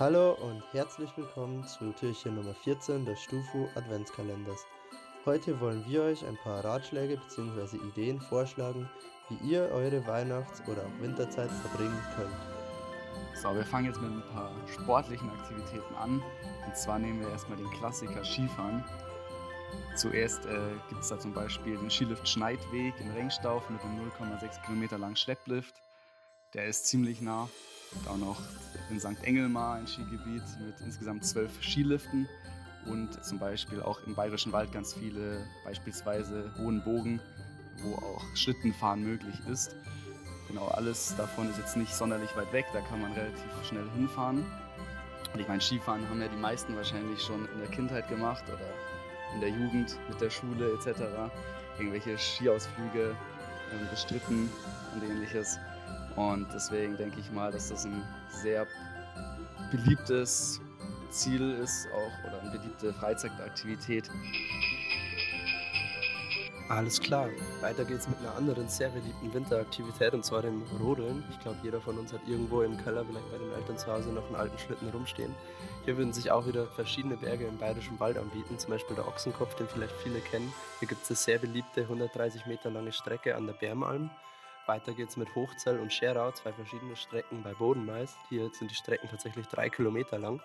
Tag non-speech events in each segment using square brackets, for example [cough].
Hallo und herzlich willkommen zu Türchen Nummer 14 des Stufu Adventskalenders. Heute wollen wir euch ein paar Ratschläge bzw. Ideen vorschlagen, wie ihr eure Weihnachts- oder auch Winterzeit verbringen könnt. So, wir fangen jetzt mit ein paar sportlichen Aktivitäten an. Und zwar nehmen wir erstmal den Klassiker Skifahren. Zuerst äh, gibt es da zum Beispiel den Skilift Schneidweg in Rengstauf mit einem 0,6 Kilometer langen Schlepplift. Der ist ziemlich nah. Und auch noch in St. Engelmar ein Skigebiet mit insgesamt zwölf Skiliften und zum Beispiel auch im Bayerischen Wald ganz viele, beispielsweise Hohen Bogen, wo auch Schlittenfahren möglich ist. Genau, alles davon ist jetzt nicht sonderlich weit weg, da kann man relativ schnell hinfahren. Und ich meine, Skifahren haben ja die meisten wahrscheinlich schon in der Kindheit gemacht oder in der Jugend mit der Schule etc. Irgendwelche Skiausflüge äh, bestritten und ähnliches. Und deswegen denke ich mal, dass das ein sehr beliebtes Ziel ist, auch oder eine beliebte Freizeitaktivität. Alles klar. Weiter geht's mit einer anderen sehr beliebten Winteraktivität und zwar dem Rodeln. Ich glaube, jeder von uns hat irgendwo im Keller, vielleicht bei den Eltern zu Hause, noch einen alten Schlitten rumstehen. Hier würden sich auch wieder verschiedene Berge im Bayerischen Wald anbieten, zum Beispiel der Ochsenkopf, den vielleicht viele kennen. Hier gibt es eine sehr beliebte 130 Meter lange Strecke an der Bärmalm. Weiter geht's mit Hochzell und Scherau, zwei verschiedene Strecken bei Bodenmais. Hier sind die Strecken tatsächlich drei Kilometer lang.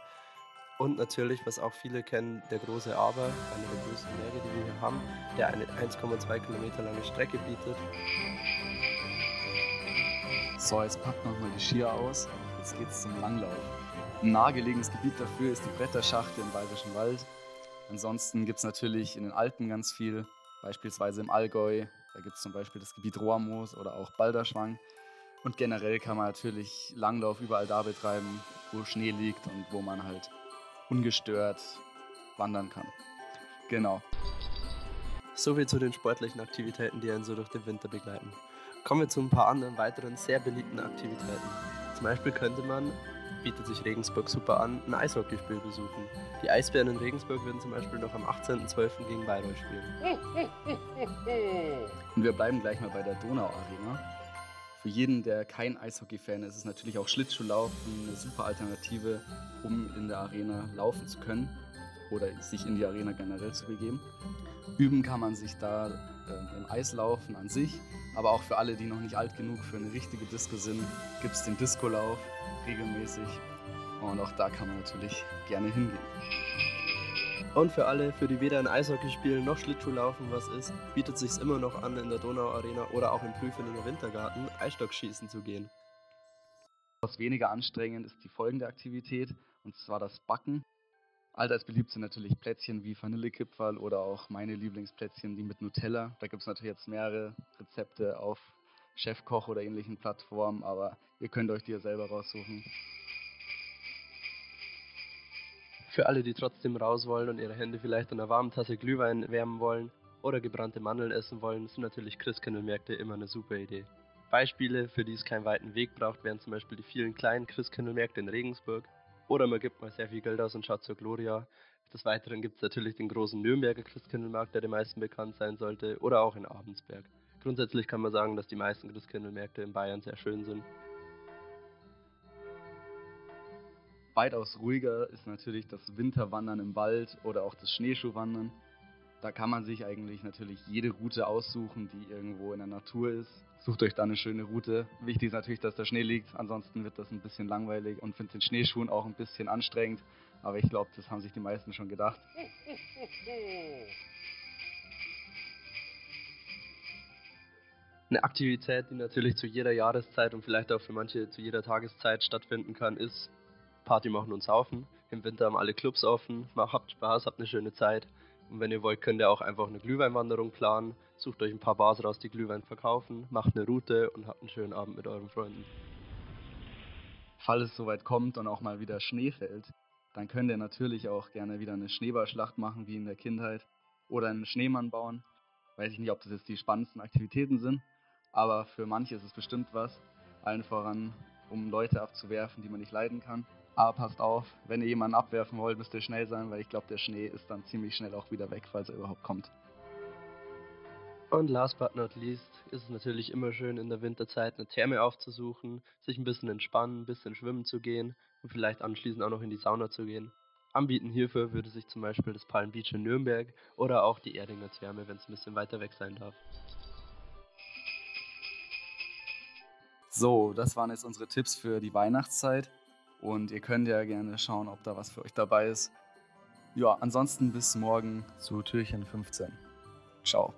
Und natürlich, was auch viele kennen, der große Aber, einer der größten Berge, die wir hier haben, der eine 1,2 Kilometer lange Strecke bietet. So, jetzt packt nochmal die Skier aus. Jetzt geht's zum Langlauf. Ein nahegelegenes Gebiet dafür ist die Bretterschachte im Bayerischen Wald. Ansonsten gibt es natürlich in den Alpen ganz viel, beispielsweise im Allgäu. Da gibt es zum Beispiel das Gebiet Rohrmoos oder auch Balderschwang. Und generell kann man natürlich Langlauf überall da betreiben, wo Schnee liegt und wo man halt ungestört wandern kann. Genau. Soviel zu den sportlichen Aktivitäten, die einen so durch den Winter begleiten. Kommen wir zu ein paar anderen weiteren sehr beliebten Aktivitäten. Zum Beispiel könnte man, bietet sich Regensburg super an, ein Eishockeyspiel besuchen. Die Eisbären in Regensburg würden zum Beispiel noch am 18.12. gegen Bayreuth spielen. Und wir bleiben gleich mal bei der Donau-Arena. Für jeden, der kein Eishockey-Fan ist, ist natürlich auch Schlittschuhlaufen eine super Alternative, um in der Arena laufen zu können oder sich in die Arena generell zu begeben. Üben kann man sich da äh, im Eislaufen an sich, aber auch für alle, die noch nicht alt genug für eine richtige Disco sind, gibt es den Discolauf regelmäßig und auch da kann man natürlich gerne hingehen. Und für alle, für die weder ein Eishockey spielen noch Schlittschuhlaufen was ist, bietet sich immer noch an, in der Donauarena oder auch im Prüfeninger Wintergarten Eisstockschießen zu gehen. Was weniger anstrengend ist die folgende Aktivität, und zwar das Backen. Allseits beliebt sind natürlich Plätzchen wie Vanillekipferl oder auch meine Lieblingsplätzchen, die mit Nutella. Da gibt es natürlich jetzt mehrere Rezepte auf Chefkoch oder ähnlichen Plattformen, aber ihr könnt euch die ja selber raussuchen. Für alle, die trotzdem raus wollen und ihre Hände vielleicht an einer warmen Tasse Glühwein wärmen wollen oder gebrannte Mandeln essen wollen, sind natürlich Christkindlmärkte immer eine super Idee. Beispiele, für die es keinen weiten Weg braucht, wären zum Beispiel die vielen kleinen Christkindlmärkte in Regensburg. Oder man gibt mal sehr viel Geld aus und schaut zur Gloria. Des Weiteren gibt es natürlich den großen Nürnberger Christkindlmarkt, der den meisten bekannt sein sollte, oder auch in Abensberg. Grundsätzlich kann man sagen, dass die meisten Christkindlmärkte in Bayern sehr schön sind. Weitaus ruhiger ist natürlich das Winterwandern im Wald oder auch das Schneeschuhwandern. Da kann man sich eigentlich natürlich jede Route aussuchen, die irgendwo in der Natur ist. Sucht euch da eine schöne Route. Wichtig ist natürlich, dass der Schnee liegt, ansonsten wird das ein bisschen langweilig und finde den Schneeschuhen auch ein bisschen anstrengend. Aber ich glaube, das haben sich die meisten schon gedacht. [laughs] Eine Aktivität, die natürlich zu jeder Jahreszeit und vielleicht auch für manche zu jeder Tageszeit stattfinden kann, ist Party machen und saufen. Im Winter haben alle Clubs offen. Habt Spaß, habt eine schöne Zeit. Und wenn ihr wollt, könnt ihr auch einfach eine Glühweinwanderung planen. Sucht euch ein paar Bars raus, die Glühwein verkaufen. Macht eine Route und habt einen schönen Abend mit euren Freunden. Falls es soweit kommt und auch mal wieder Schnee fällt, dann könnt ihr natürlich auch gerne wieder eine Schneeballschlacht machen, wie in der Kindheit. Oder einen Schneemann bauen. Weiß ich nicht, ob das jetzt die spannendsten Aktivitäten sind, aber für manche ist es bestimmt was. Allen voran, um Leute abzuwerfen, die man nicht leiden kann. Aber passt auf, wenn ihr jemanden abwerfen wollt, müsst ihr schnell sein, weil ich glaube, der Schnee ist dann ziemlich schnell auch wieder weg, falls er überhaupt kommt. Und last but not least ist es natürlich immer schön in der Winterzeit eine Therme aufzusuchen, sich ein bisschen entspannen, ein bisschen schwimmen zu gehen und vielleicht anschließend auch noch in die Sauna zu gehen. Anbieten hierfür würde sich zum Beispiel das Palm Beach in Nürnberg oder auch die Erdinger Therme, wenn es ein bisschen weiter weg sein darf. So, das waren jetzt unsere Tipps für die Weihnachtszeit. Und ihr könnt ja gerne schauen, ob da was für euch dabei ist. Ja, ansonsten bis morgen zu Türchen 15. Ciao.